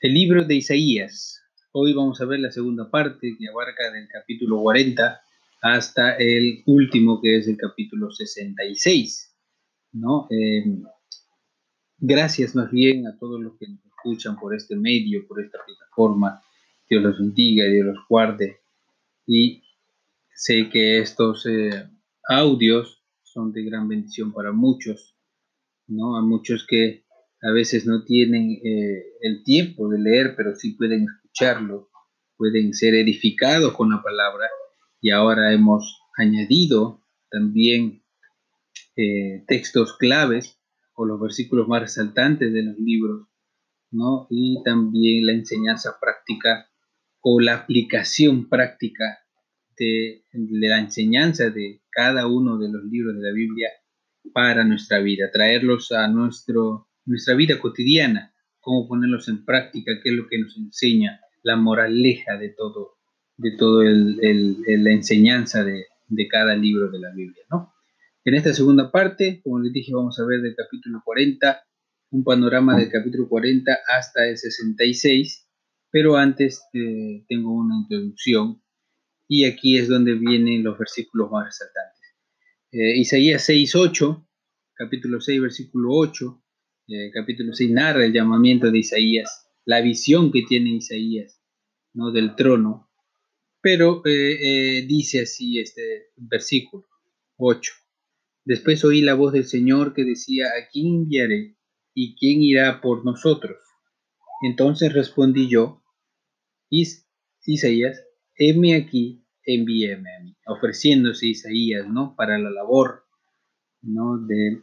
El libro de Isaías. Hoy vamos a ver la segunda parte que abarca del capítulo 40 hasta el último que es el capítulo 66. ¿no? Eh, gracias más bien a todos los que nos escuchan por este medio, por esta plataforma. Dios los bendiga, Dios los guarde. Y sé que estos eh, audios son de gran bendición para muchos, ¿no? A muchos que a veces no tienen eh, el tiempo de leer, pero sí pueden escucharlo, pueden ser edificados con la palabra y ahora hemos añadido también eh, textos claves o los versículos más resaltantes de los libros, ¿no? Y también la enseñanza práctica o la aplicación práctica de, de la enseñanza de cada uno de los libros de la Biblia para nuestra vida, traerlos a nuestro nuestra vida cotidiana, cómo ponerlos en práctica, qué es lo que nos enseña, la moraleja de todo, de todo la enseñanza de, cada libro de la Biblia, ¿no? En esta segunda parte, como les dije, vamos a ver del capítulo 40, un panorama del capítulo 40 hasta el 66, pero antes eh, tengo una introducción y aquí es donde vienen los versículos más resaltantes. Eh, Isaías 6, 8, capítulo 6, versículo 8, eh, capítulo 6 narra el llamamiento de Isaías, la visión que tiene Isaías ¿no? del trono, pero eh, eh, dice así este versículo 8. Después oí la voz del Señor que decía, ¿a quién enviaré y quién irá por nosotros? Entonces respondí yo, Isaías, heme aquí, envíeme a mí, ofreciéndose Isaías, ¿no? Para la labor, ¿no? De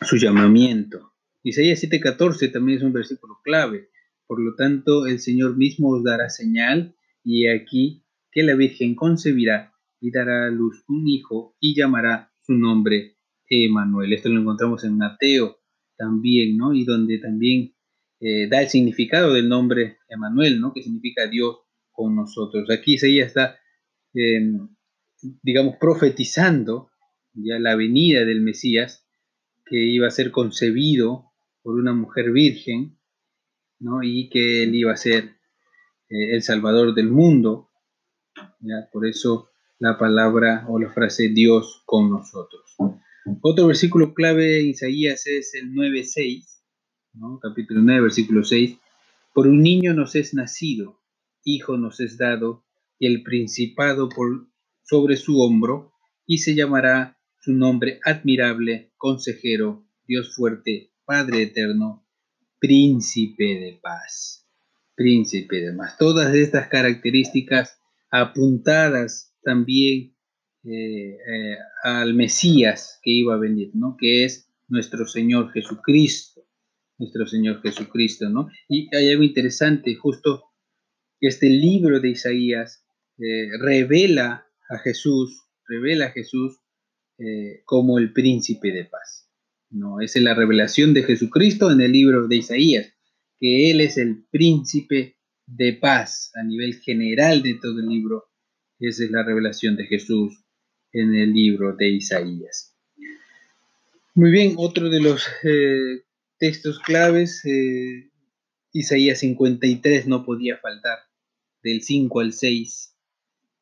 su llamamiento. Isaías 7:14 también es un versículo clave. Por lo tanto, el Señor mismo os dará señal y aquí que la Virgen concebirá y dará a luz un hijo y llamará su nombre Emanuel. Esto lo encontramos en Mateo también, ¿no? Y donde también eh, da el significado del nombre Emanuel, ¿no? Que significa Dios con nosotros. Aquí Isaías está, em, digamos, profetizando ya la venida del Mesías que iba a ser concebido por una mujer virgen, ¿no? y que él iba a ser eh, el salvador del mundo. Por eso la palabra o la frase Dios con nosotros. Otro versículo clave de Isaías es el 9.6, ¿no? capítulo 9, versículo 6. Por un niño nos es nacido, hijo nos es dado, y el principado por sobre su hombro, y se llamará su nombre admirable, consejero, Dios fuerte, Padre eterno, príncipe de paz, príncipe de paz. Todas estas características apuntadas también eh, eh, al Mesías que iba a venir, ¿no? Que es nuestro Señor Jesucristo, nuestro Señor Jesucristo, ¿no? Y hay algo interesante, justo este libro de Isaías eh, revela a Jesús, revela a Jesús como el príncipe de paz. No, es la revelación de Jesucristo en el libro de Isaías, que Él es el príncipe de paz a nivel general de todo el libro. Esa es la revelación de Jesús en el libro de Isaías. Muy bien, otro de los eh, textos claves, eh, Isaías 53 no podía faltar, del 5 al 6,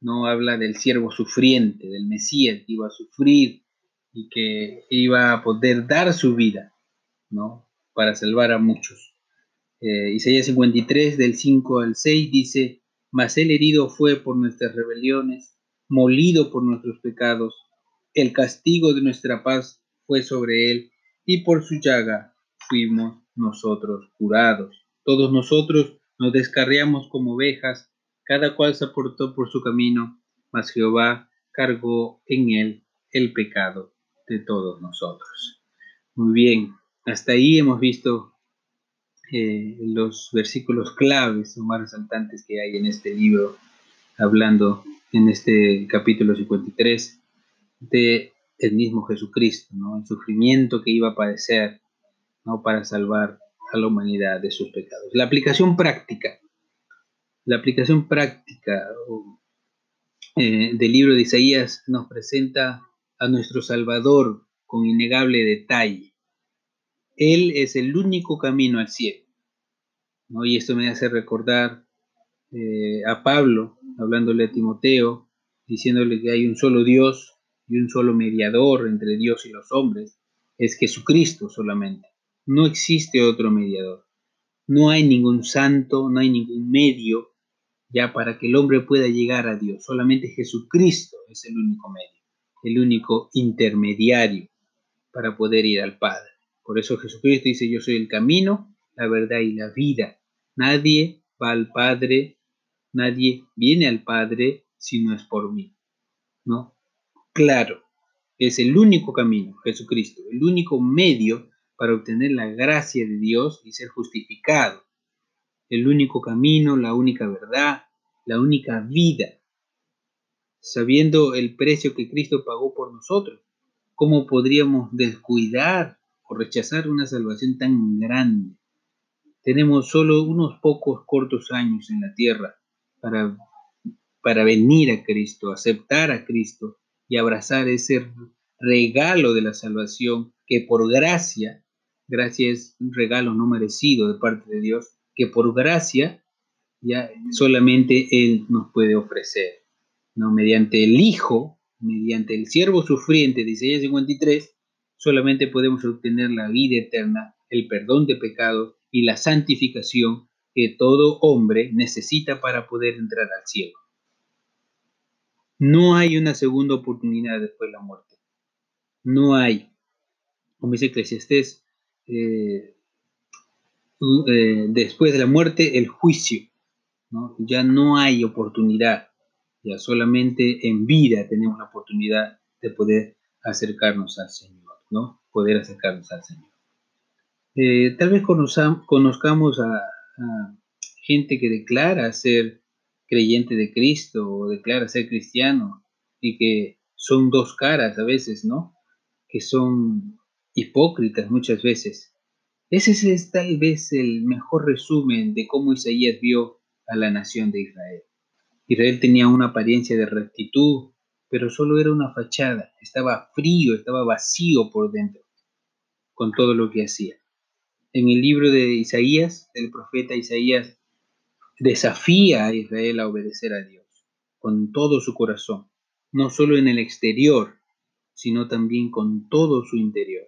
no habla del siervo sufriente, del Mesías que iba a sufrir, y que iba a poder dar su vida, ¿no? Para salvar a muchos. Eh, Isaías 53, del 5 al 6, dice, Mas el herido fue por nuestras rebeliones, molido por nuestros pecados, el castigo de nuestra paz fue sobre él, y por su llaga fuimos nosotros curados. Todos nosotros nos descarriamos como ovejas, cada cual se aportó por su camino, mas Jehová cargó en él el pecado de todos nosotros. Muy bien, hasta ahí hemos visto eh, los versículos claves o más resaltantes que hay en este libro, hablando en este capítulo 53 de el mismo Jesucristo, ¿no? el sufrimiento que iba a padecer ¿no? para salvar a la humanidad de sus pecados. La aplicación práctica, la aplicación práctica eh, del libro de Isaías nos presenta a nuestro Salvador con innegable detalle. Él es el único camino al cielo. ¿no? Y esto me hace recordar eh, a Pablo, hablándole a Timoteo, diciéndole que hay un solo Dios y un solo mediador entre Dios y los hombres, es Jesucristo solamente. No existe otro mediador. No hay ningún santo, no hay ningún medio ya para que el hombre pueda llegar a Dios. Solamente Jesucristo es el único medio, el único intermediario para poder ir al Padre. Por eso Jesucristo dice, yo soy el camino, la verdad y la vida. Nadie va al Padre, nadie viene al Padre si no es por mí. ¿No? Claro, es el único camino, Jesucristo, el único medio para obtener la gracia de Dios y ser justificado. El único camino, la única verdad, la única vida. Sabiendo el precio que Cristo pagó por nosotros, ¿cómo podríamos descuidar o rechazar una salvación tan grande? Tenemos solo unos pocos cortos años en la tierra para, para venir a Cristo, aceptar a Cristo y abrazar ese regalo de la salvación que por gracia, gracia es un regalo no merecido de parte de Dios, que por gracia ya solamente Él nos puede ofrecer, ¿no? Mediante el Hijo, mediante el siervo sufriente de Isaías 53, solamente podemos obtener la vida eterna, el perdón de pecados y la santificación que todo hombre necesita para poder entrar al cielo. No hay una segunda oportunidad después de la muerte. No hay. Como dice Eclesiastés, eh, eh, después de la muerte, el juicio. Ya no hay oportunidad. Ya solamente en vida tenemos la oportunidad de poder acercarnos al Señor, ¿no? Poder acercarnos al Señor. Eh, tal vez conozcamos a, a gente que declara ser creyente de Cristo o declara ser cristiano y que son dos caras a veces, ¿no? Que son hipócritas muchas veces. Ese es tal vez el mejor resumen de cómo Isaías vio a la nación de Israel. Israel tenía una apariencia de rectitud, pero solo era una fachada, estaba frío, estaba vacío por dentro, con todo lo que hacía. En el libro de Isaías, el profeta Isaías desafía a Israel a obedecer a Dios con todo su corazón, no solo en el exterior, sino también con todo su interior.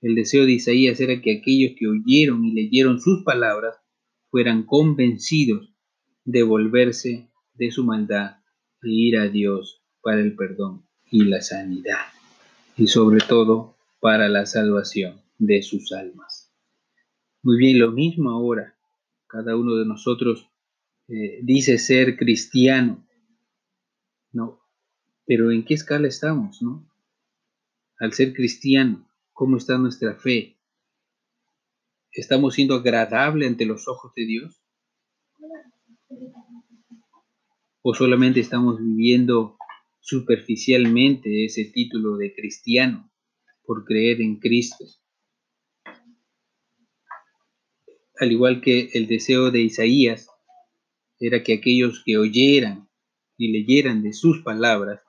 El deseo de Isaías era que aquellos que oyeron y leyeron sus palabras fueran convencidos de volverse de su maldad e ir a Dios para el perdón y la sanidad, y sobre todo para la salvación de sus almas. Muy bien, lo mismo ahora. Cada uno de nosotros eh, dice ser cristiano, ¿no? Pero ¿en qué escala estamos, no? Al ser cristiano, ¿cómo está nuestra fe? ¿Estamos siendo agradable ante los ojos de Dios? ¿O solamente estamos viviendo superficialmente ese título de cristiano por creer en Cristo? Al igual que el deseo de Isaías era que aquellos que oyeran y leyeran de sus palabras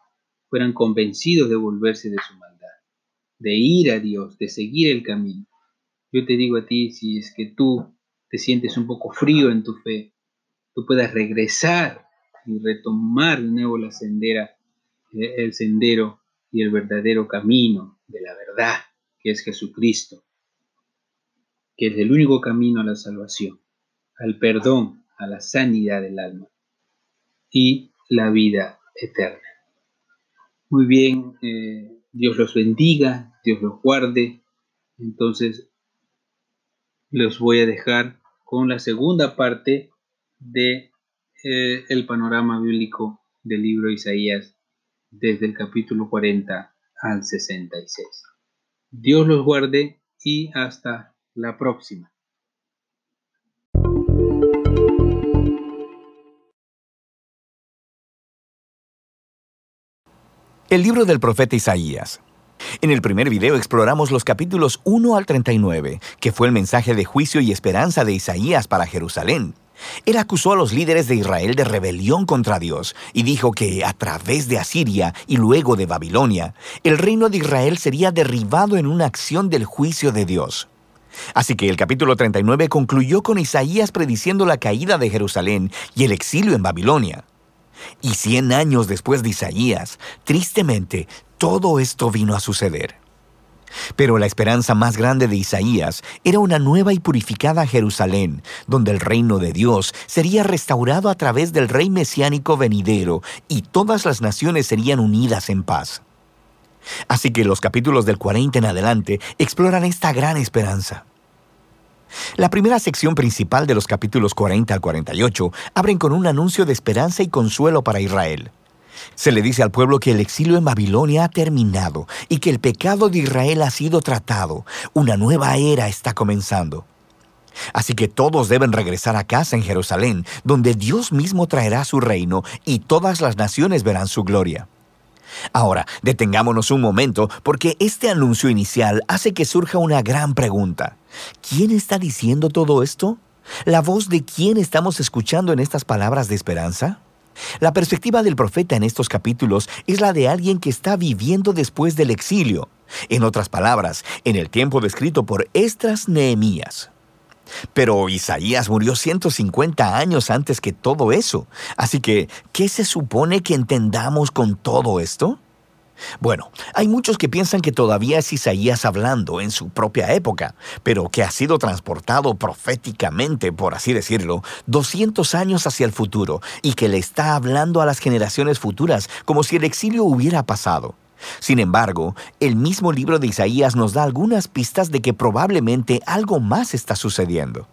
fueran convencidos de volverse de su maldad, de ir a Dios, de seguir el camino. Yo te digo a ti, si es que tú te sientes un poco frío en tu fe, tú puedas regresar y retomar de nuevo la sendera, eh, el sendero y el verdadero camino de la verdad, que es Jesucristo, que es el único camino a la salvación, al perdón a la sanidad del alma y la vida eterna. Muy bien, eh, Dios los bendiga, Dios los guarde. Entonces, los voy a dejar con la segunda parte de eh, el panorama bíblico del libro Isaías desde el capítulo 40 al 66. Dios los guarde y hasta la próxima. El libro del profeta Isaías. En el primer video exploramos los capítulos 1 al 39, que fue el mensaje de juicio y esperanza de Isaías para Jerusalén. Él acusó a los líderes de Israel de rebelión contra Dios y dijo que a través de Asiria y luego de Babilonia, el reino de Israel sería derribado en una acción del juicio de Dios. Así que el capítulo 39 concluyó con Isaías prediciendo la caída de Jerusalén y el exilio en Babilonia. Y cien años después de Isaías, tristemente, todo esto vino a suceder. Pero la esperanza más grande de Isaías era una nueva y purificada Jerusalén, donde el reino de Dios sería restaurado a través del rey mesiánico venidero y todas las naciones serían unidas en paz. Así que los capítulos del 40 en adelante exploran esta gran esperanza. La primera sección principal de los capítulos 40 al 48 abren con un anuncio de esperanza y consuelo para Israel. Se le dice al pueblo que el exilio en Babilonia ha terminado y que el pecado de Israel ha sido tratado. Una nueva era está comenzando. Así que todos deben regresar a casa en Jerusalén, donde Dios mismo traerá su reino y todas las naciones verán su gloria. Ahora, detengámonos un momento porque este anuncio inicial hace que surja una gran pregunta. ¿Quién está diciendo todo esto? ¿La voz de quién estamos escuchando en estas palabras de esperanza? La perspectiva del profeta en estos capítulos es la de alguien que está viviendo después del exilio. En otras palabras, en el tiempo descrito por Estras Nehemías. Pero Isaías murió 150 años antes que todo eso. Así que, ¿qué se supone que entendamos con todo esto? Bueno, hay muchos que piensan que todavía es Isaías hablando en su propia época, pero que ha sido transportado proféticamente, por así decirlo, 200 años hacia el futuro y que le está hablando a las generaciones futuras como si el exilio hubiera pasado. Sin embargo, el mismo libro de Isaías nos da algunas pistas de que probablemente algo más está sucediendo.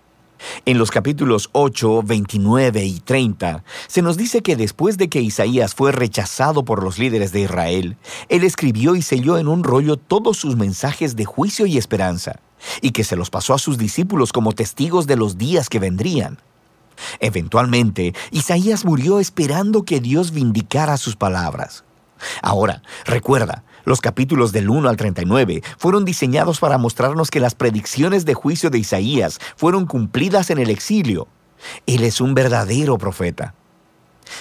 En los capítulos 8, 29 y 30 se nos dice que después de que Isaías fue rechazado por los líderes de Israel, él escribió y selló en un rollo todos sus mensajes de juicio y esperanza, y que se los pasó a sus discípulos como testigos de los días que vendrían. Eventualmente, Isaías murió esperando que Dios vindicara sus palabras. Ahora, recuerda, los capítulos del 1 al 39 fueron diseñados para mostrarnos que las predicciones de juicio de Isaías fueron cumplidas en el exilio. Él es un verdadero profeta.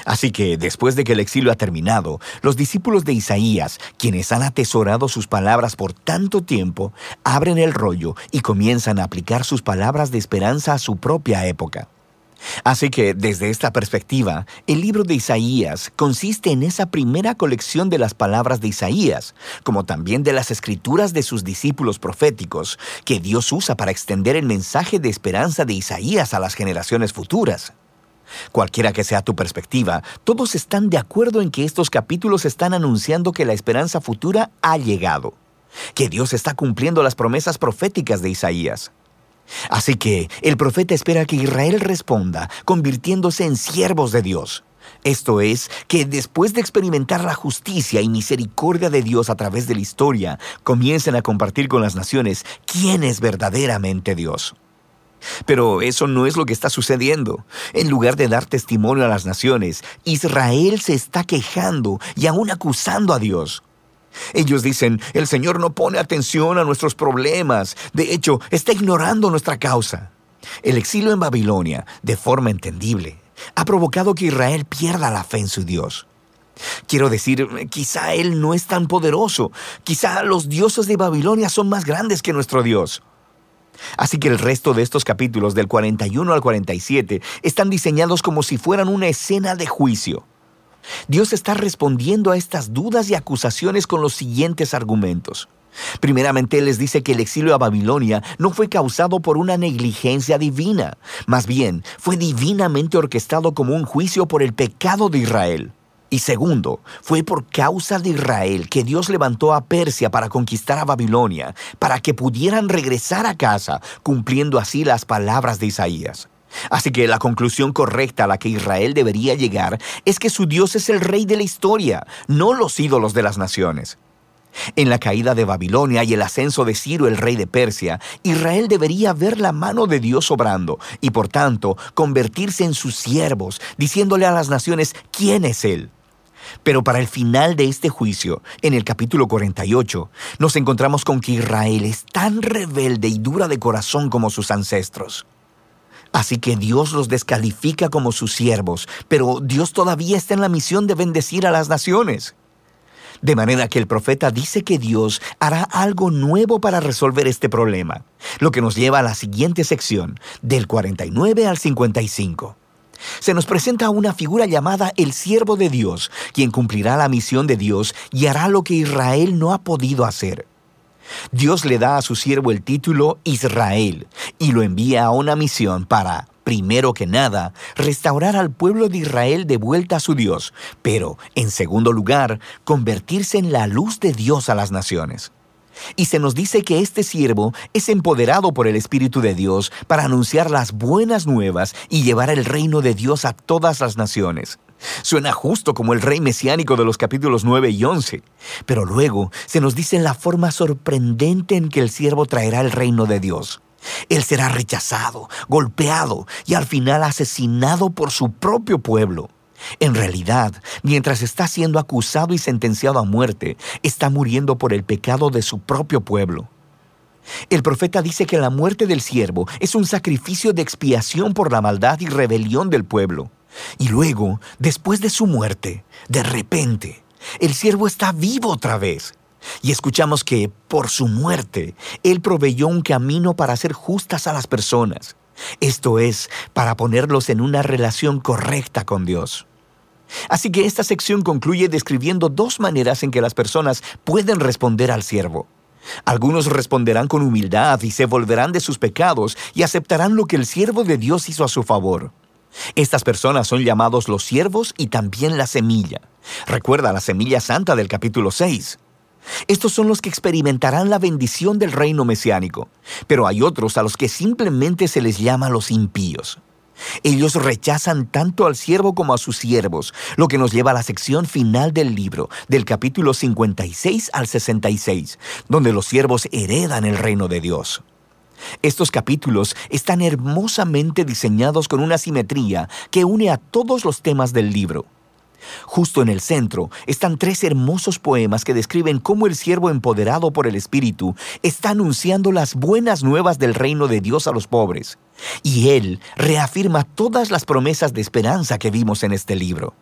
Así que, después de que el exilio ha terminado, los discípulos de Isaías, quienes han atesorado sus palabras por tanto tiempo, abren el rollo y comienzan a aplicar sus palabras de esperanza a su propia época. Así que desde esta perspectiva, el libro de Isaías consiste en esa primera colección de las palabras de Isaías, como también de las escrituras de sus discípulos proféticos, que Dios usa para extender el mensaje de esperanza de Isaías a las generaciones futuras. Cualquiera que sea tu perspectiva, todos están de acuerdo en que estos capítulos están anunciando que la esperanza futura ha llegado, que Dios está cumpliendo las promesas proféticas de Isaías. Así que el profeta espera que Israel responda, convirtiéndose en siervos de Dios. Esto es, que después de experimentar la justicia y misericordia de Dios a través de la historia, comiencen a compartir con las naciones quién es verdaderamente Dios. Pero eso no es lo que está sucediendo. En lugar de dar testimonio a las naciones, Israel se está quejando y aún acusando a Dios. Ellos dicen, el Señor no pone atención a nuestros problemas, de hecho, está ignorando nuestra causa. El exilio en Babilonia, de forma entendible, ha provocado que Israel pierda la fe en su Dios. Quiero decir, quizá Él no es tan poderoso, quizá los dioses de Babilonia son más grandes que nuestro Dios. Así que el resto de estos capítulos del 41 al 47 están diseñados como si fueran una escena de juicio. Dios está respondiendo a estas dudas y acusaciones con los siguientes argumentos. Primeramente, Él les dice que el exilio a Babilonia no fue causado por una negligencia divina, más bien fue divinamente orquestado como un juicio por el pecado de Israel. Y segundo, fue por causa de Israel que Dios levantó a Persia para conquistar a Babilonia, para que pudieran regresar a casa, cumpliendo así las palabras de Isaías. Así que la conclusión correcta a la que Israel debería llegar es que su Dios es el rey de la historia, no los ídolos de las naciones. En la caída de Babilonia y el ascenso de Ciro, el rey de Persia, Israel debería ver la mano de Dios obrando y por tanto convertirse en sus siervos, diciéndole a las naciones quién es Él. Pero para el final de este juicio, en el capítulo 48, nos encontramos con que Israel es tan rebelde y dura de corazón como sus ancestros. Así que Dios los descalifica como sus siervos, pero Dios todavía está en la misión de bendecir a las naciones. De manera que el profeta dice que Dios hará algo nuevo para resolver este problema, lo que nos lleva a la siguiente sección, del 49 al 55. Se nos presenta una figura llamada el siervo de Dios, quien cumplirá la misión de Dios y hará lo que Israel no ha podido hacer. Dios le da a su siervo el título Israel y lo envía a una misión para primero que nada, restaurar al pueblo de Israel de vuelta a su Dios, pero, en segundo lugar, convertirse en la luz de Dios a las naciones. Y se nos dice que este siervo es empoderado por el Espíritu de Dios para anunciar las buenas nuevas y llevar el reino de Dios a todas las naciones. Suena justo como el rey mesiánico de los capítulos 9 y 11, pero luego se nos dice la forma sorprendente en que el siervo traerá el reino de Dios. Él será rechazado, golpeado y al final asesinado por su propio pueblo. En realidad, mientras está siendo acusado y sentenciado a muerte, está muriendo por el pecado de su propio pueblo. El profeta dice que la muerte del siervo es un sacrificio de expiación por la maldad y rebelión del pueblo. Y luego, después de su muerte, de repente, el siervo está vivo otra vez y escuchamos que por su muerte Él proveyó un camino para hacer justas a las personas. Esto es, para ponerlos en una relación correcta con Dios. Así que esta sección concluye describiendo dos maneras en que las personas pueden responder al siervo. Algunos responderán con humildad y se volverán de sus pecados y aceptarán lo que el siervo de Dios hizo a su favor. Estas personas son llamados los siervos y también la semilla. Recuerda la semilla santa del capítulo 6. Estos son los que experimentarán la bendición del reino mesiánico, pero hay otros a los que simplemente se les llama los impíos. Ellos rechazan tanto al siervo como a sus siervos, lo que nos lleva a la sección final del libro, del capítulo 56 al 66, donde los siervos heredan el reino de Dios. Estos capítulos están hermosamente diseñados con una simetría que une a todos los temas del libro. Justo en el centro están tres hermosos poemas que describen cómo el siervo empoderado por el Espíritu está anunciando las buenas nuevas del reino de Dios a los pobres. Y él reafirma todas las promesas de esperanza que vimos en este libro.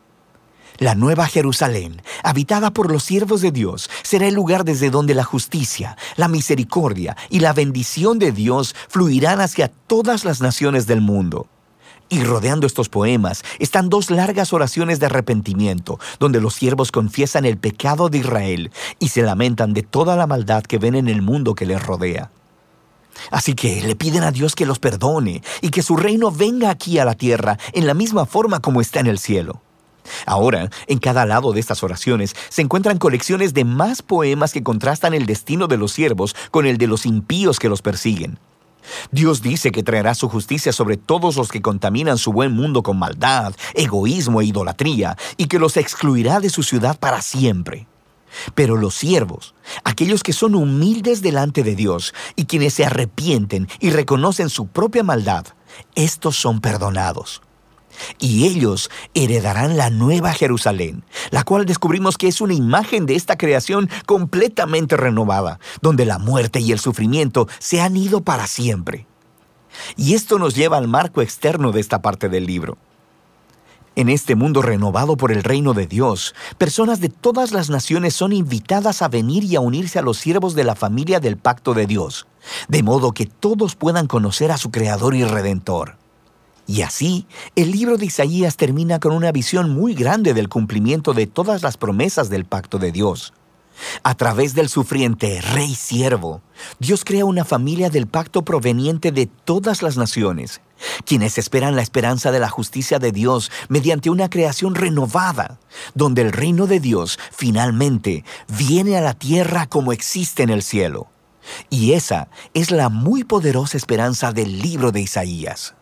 La nueva Jerusalén, habitada por los siervos de Dios, será el lugar desde donde la justicia, la misericordia y la bendición de Dios fluirán hacia todas las naciones del mundo. Y rodeando estos poemas están dos largas oraciones de arrepentimiento, donde los siervos confiesan el pecado de Israel y se lamentan de toda la maldad que ven en el mundo que les rodea. Así que le piden a Dios que los perdone y que su reino venga aquí a la tierra en la misma forma como está en el cielo. Ahora, en cada lado de estas oraciones se encuentran colecciones de más poemas que contrastan el destino de los siervos con el de los impíos que los persiguen. Dios dice que traerá su justicia sobre todos los que contaminan su buen mundo con maldad, egoísmo e idolatría, y que los excluirá de su ciudad para siempre. Pero los siervos, aquellos que son humildes delante de Dios y quienes se arrepienten y reconocen su propia maldad, estos son perdonados y ellos heredarán la nueva Jerusalén, la cual descubrimos que es una imagen de esta creación completamente renovada, donde la muerte y el sufrimiento se han ido para siempre. Y esto nos lleva al marco externo de esta parte del libro. En este mundo renovado por el reino de Dios, personas de todas las naciones son invitadas a venir y a unirse a los siervos de la familia del pacto de Dios, de modo que todos puedan conocer a su Creador y Redentor. Y así, el libro de Isaías termina con una visión muy grande del cumplimiento de todas las promesas del pacto de Dios. A través del sufriente rey siervo, Dios crea una familia del pacto proveniente de todas las naciones, quienes esperan la esperanza de la justicia de Dios mediante una creación renovada, donde el reino de Dios finalmente viene a la tierra como existe en el cielo. Y esa es la muy poderosa esperanza del libro de Isaías.